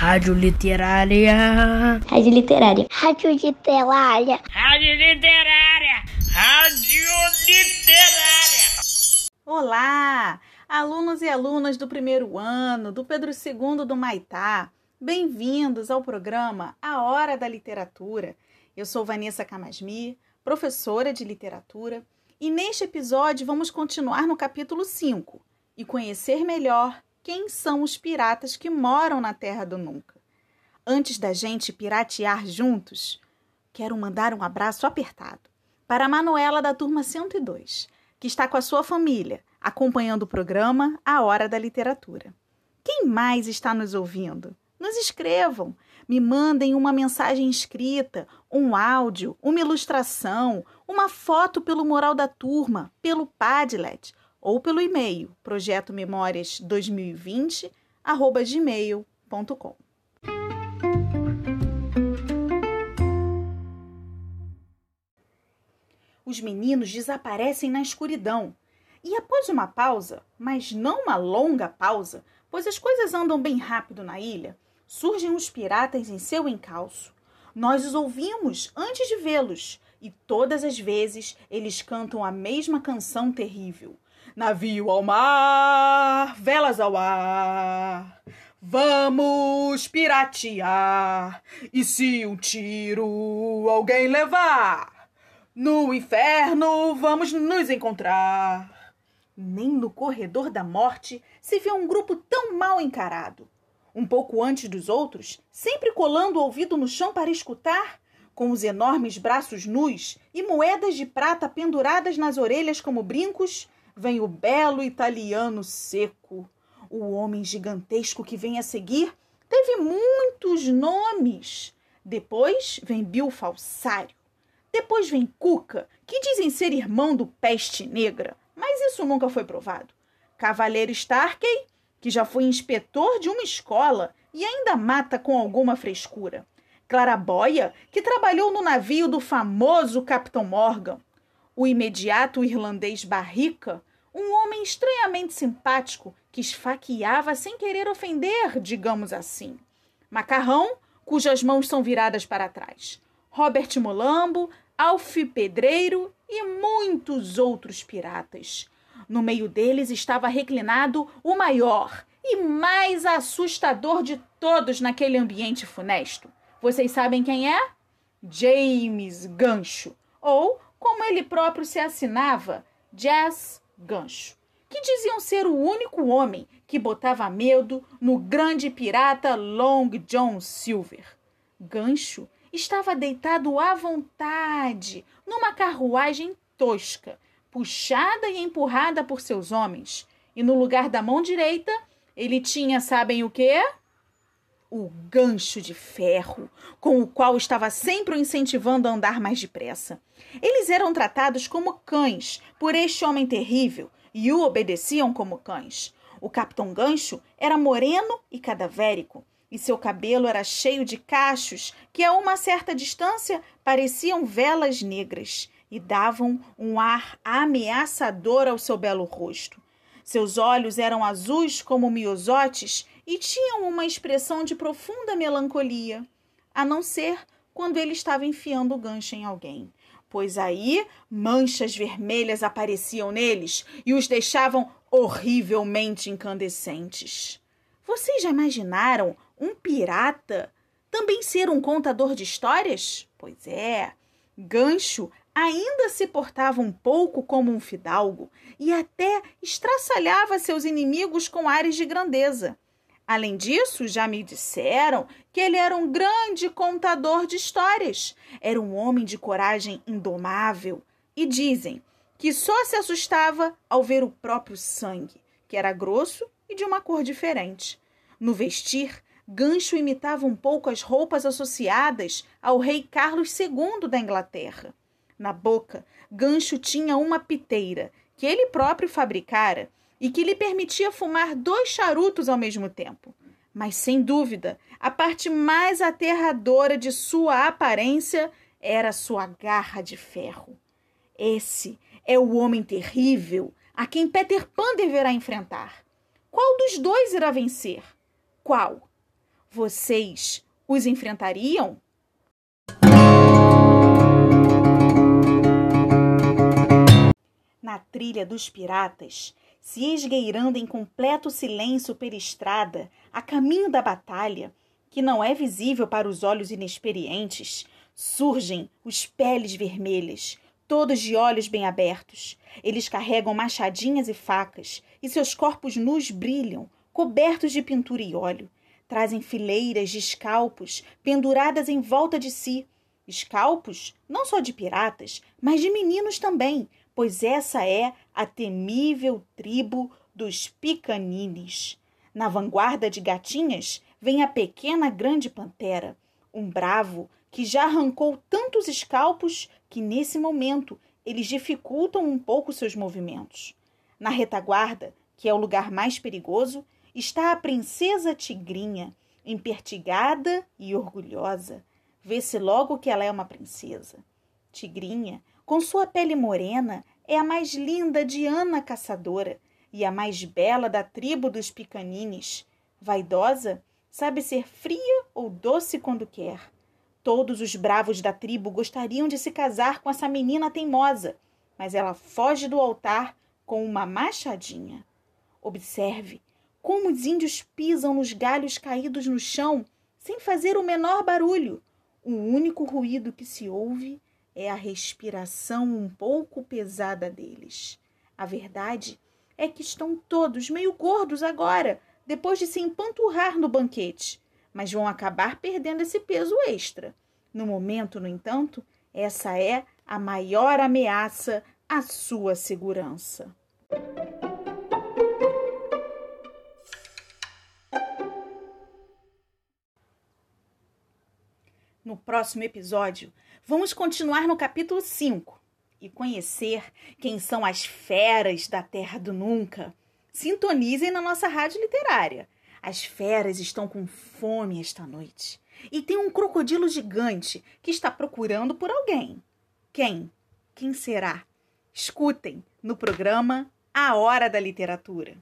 Rádio Literária. Rádio Literária. Rádio Literária. Rádio Literária. Rádio Literária. Olá, alunos e alunas do primeiro ano do Pedro II do Maitá. Bem-vindos ao programa A Hora da Literatura. Eu sou Vanessa Camasmi, professora de literatura, e neste episódio vamos continuar no capítulo 5 e conhecer melhor quem são os piratas que moram na Terra do Nunca. Antes da gente piratear juntos, quero mandar um abraço apertado para a Manuela da turma 102, que está com a sua família, acompanhando o programa A Hora da Literatura. Quem mais está nos ouvindo? Nos escrevam, me mandem uma mensagem escrita, um áudio, uma ilustração, uma foto pelo Moral da Turma, pelo Padlet ou pelo e-mail projetomemórias2020@gmail.com. Os meninos desaparecem na escuridão. E após uma pausa, mas não uma longa pausa, pois as coisas andam bem rápido na ilha, surgem os piratas em seu encalço. Nós os ouvimos antes de vê-los, e todas as vezes eles cantam a mesma canção terrível. Navio ao mar, velas ao ar. Vamos piratear. E se um tiro alguém levar, no inferno vamos nos encontrar. Nem no corredor da morte se vê um grupo tão mal encarado. Um pouco antes dos outros, sempre colando o ouvido no chão para escutar, com os enormes braços nus e moedas de prata penduradas nas orelhas como brincos, vem o belo italiano seco. O homem gigantesco que vem a seguir teve muitos nomes. Depois vem Bill Falsário. Depois vem Cuca, que dizem ser irmão do Peste Negra, mas isso nunca foi provado. Cavaleiro Starkey, que já foi inspetor de uma escola e ainda mata com alguma frescura. Claraboia, que trabalhou no navio do famoso Capitão Morgan. O imediato irlandês Barrica, um homem estranhamente simpático que esfaqueava sem querer ofender, digamos assim. Macarrão, cujas mãos são viradas para trás. Robert Molambo, Alf Pedreiro e muitos outros piratas. No meio deles estava reclinado o maior e mais assustador de todos naquele ambiente funesto. Vocês sabem quem é? James Gancho, ou como ele próprio se assinava, Jazz Gancho, que diziam ser o único homem que botava medo no grande pirata Long John Silver. Gancho estava deitado à vontade numa carruagem tosca, puxada e empurrada por seus homens, e no lugar da mão direita ele tinha, sabem o quê? O gancho de ferro, com o qual estava sempre o incentivando a andar mais depressa. Eles eram tratados como cães por este homem terrível e o obedeciam como cães. O capitão Gancho era moreno e cadavérico, e seu cabelo era cheio de cachos que, a uma certa distância, pareciam velas negras e davam um ar ameaçador ao seu belo rosto. Seus olhos eram azuis como miosotes e tinham uma expressão de profunda melancolia, a não ser quando ele estava enfiando o gancho em alguém, pois aí manchas vermelhas apareciam neles e os deixavam horrivelmente incandescentes. Vocês já imaginaram um pirata também ser um contador de histórias? Pois é, Gancho ainda se portava um pouco como um fidalgo e até estraçalhava seus inimigos com ares de grandeza. Além disso, já me disseram que ele era um grande contador de histórias. Era um homem de coragem indomável. E dizem que só se assustava ao ver o próprio sangue, que era grosso e de uma cor diferente. No vestir, Gancho imitava um pouco as roupas associadas ao rei Carlos II da Inglaterra. Na boca, Gancho tinha uma piteira que ele próprio fabricara e que lhe permitia fumar dois charutos ao mesmo tempo. Mas, sem dúvida, a parte mais aterradora de sua aparência era sua garra de ferro. Esse é o homem terrível a quem Peter Pan deverá enfrentar. Qual dos dois irá vencer? Qual? Vocês os enfrentariam? Na trilha dos piratas, se esgueirando em completo silêncio pela estrada, a caminho da batalha, que não é visível para os olhos inexperientes, surgem os peles vermelhas, todos de olhos bem abertos. Eles carregam machadinhas e facas, e seus corpos nus brilham, cobertos de pintura e óleo. Trazem fileiras de escalpos penduradas em volta de si. Escalpos não só de piratas, mas de meninos também, pois essa é a temível tribo dos picanines. Na vanguarda de gatinhas vem a pequena grande pantera, um bravo que já arrancou tantos escalpos que nesse momento eles dificultam um pouco seus movimentos. Na retaguarda, que é o lugar mais perigoso, está a princesa Tigrinha, empertigada e orgulhosa. Vê-se logo que ela é uma princesa. Tigrinha, com sua pele morena, é a mais linda de Ana Caçadora e a mais bela da tribo dos picanines. Vaidosa, sabe ser fria ou doce quando quer. Todos os bravos da tribo gostariam de se casar com essa menina teimosa, mas ela foge do altar com uma machadinha. Observe como os índios pisam nos galhos caídos no chão sem fazer o menor barulho. O único ruído que se ouve é a respiração um pouco pesada deles. A verdade é que estão todos meio gordos agora, depois de se empanturrar no banquete, mas vão acabar perdendo esse peso extra. No momento, no entanto, essa é a maior ameaça à sua segurança. Próximo episódio, vamos continuar no capítulo 5 e conhecer quem são as feras da Terra do Nunca. Sintonizem na nossa rádio literária. As feras estão com fome esta noite. E tem um crocodilo gigante que está procurando por alguém. Quem? Quem será? Escutem no programa A Hora da Literatura.